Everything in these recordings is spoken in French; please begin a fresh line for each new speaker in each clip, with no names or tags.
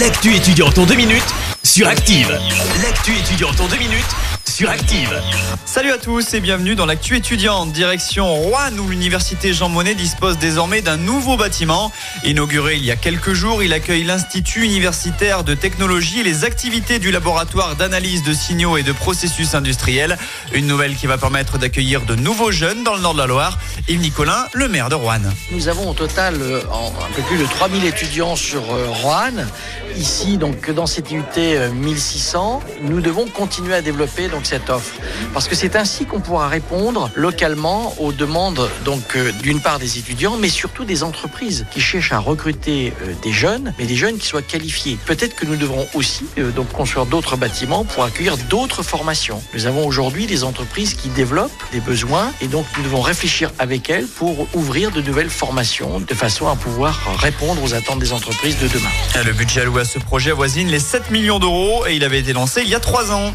L'actu étudiante en deux minutes sur Active. L'actu étudiante en deux minutes sur Active.
Salut à tous et bienvenue dans l'actu étudiante. Direction Rouen où l'université Jean Monnet dispose désormais d'un nouveau bâtiment. Inauguré il y a quelques jours, il accueille l'Institut universitaire de technologie et les activités du laboratoire d'analyse de signaux et de processus industriels. Une nouvelle qui va permettre d'accueillir de nouveaux jeunes dans le nord de la Loire. Yves Nicolin, le maire de Rouen.
Nous avons au total euh, un peu plus de 3000 étudiants sur euh, Roanne. Ici, donc dans cette UT euh, 1600, nous devons continuer à développer donc cette offre parce que c'est ainsi qu'on pourra répondre localement aux demandes donc euh, d'une part des étudiants, mais surtout des entreprises qui cherchent à recruter euh, des jeunes, mais des jeunes qui soient qualifiés. Peut-être que nous devrons aussi euh, construire d'autres bâtiments pour accueillir d'autres formations. Nous avons aujourd'hui des entreprises qui développent des besoins et donc nous devons réfléchir avec elles pour ouvrir de nouvelles formations de façon à pouvoir répondre aux attentes des entreprises de demain.
Le budget alloué à ce projet avoisine les 7 millions d'euros et il avait été lancé il y a 3 ans.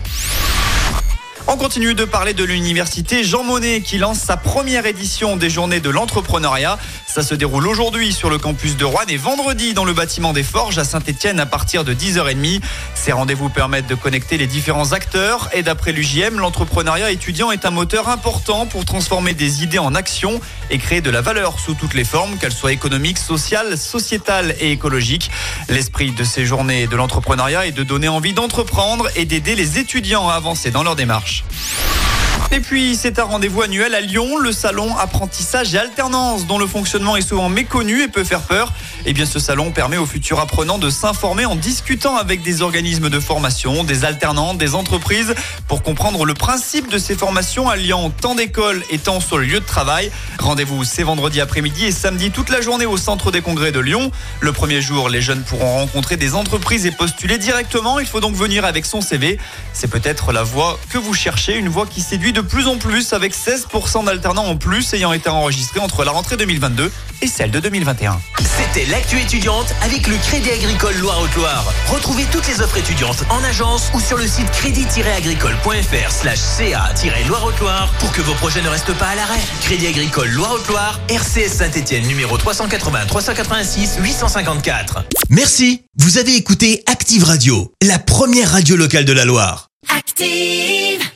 On continue de parler de l'université Jean Monnet qui lance sa première édition des journées de l'entrepreneuriat. Ça se déroule aujourd'hui sur le campus de Rouen et vendredi dans le bâtiment des Forges à Saint-Etienne à partir de 10h30. Ces rendez-vous permettent de connecter les différents acteurs et d'après l'UJM, l'entrepreneuriat étudiant est un moteur important pour transformer des idées en action et créer de la valeur sous toutes les formes, qu'elles soient économiques, sociales, sociétales et écologiques. L'esprit de ces journées de l'entrepreneuriat est de donner envie d'entreprendre et d'aider les étudiants à avancer dans leur démarche. News. Et puis, c'est un rendez-vous annuel à Lyon, le salon apprentissage et alternance, dont le fonctionnement est souvent méconnu et peut faire peur. Eh bien, ce salon permet aux futurs apprenants de s'informer en discutant avec des organismes de formation, des alternants, des entreprises, pour comprendre le principe de ces formations alliant tant d'écoles et tant sur le lieu de travail. Rendez-vous c'est vendredi après-midi et samedi toute la journée au centre des congrès de Lyon. Le premier jour, les jeunes pourront rencontrer des entreprises et postuler directement. Il faut donc venir avec son CV. C'est peut-être la voie que vous cherchez, une voie qui séduit de plus en plus avec 16% d'alternants en plus ayant été enregistrés entre la rentrée 2022 et celle de 2021.
C'était l'actu étudiante avec le Crédit Agricole Loire-Haute-Loire. Retrouvez toutes les offres étudiantes en agence ou sur le site crédit-agricole.fr slash ca-loire-haute-loire pour que vos projets ne restent pas à l'arrêt. Crédit Agricole Loire-Haute-Loire, RCS Saint-Etienne numéro 380 386 854. Merci. Vous avez écouté Active Radio, la première radio locale de la Loire.
Active.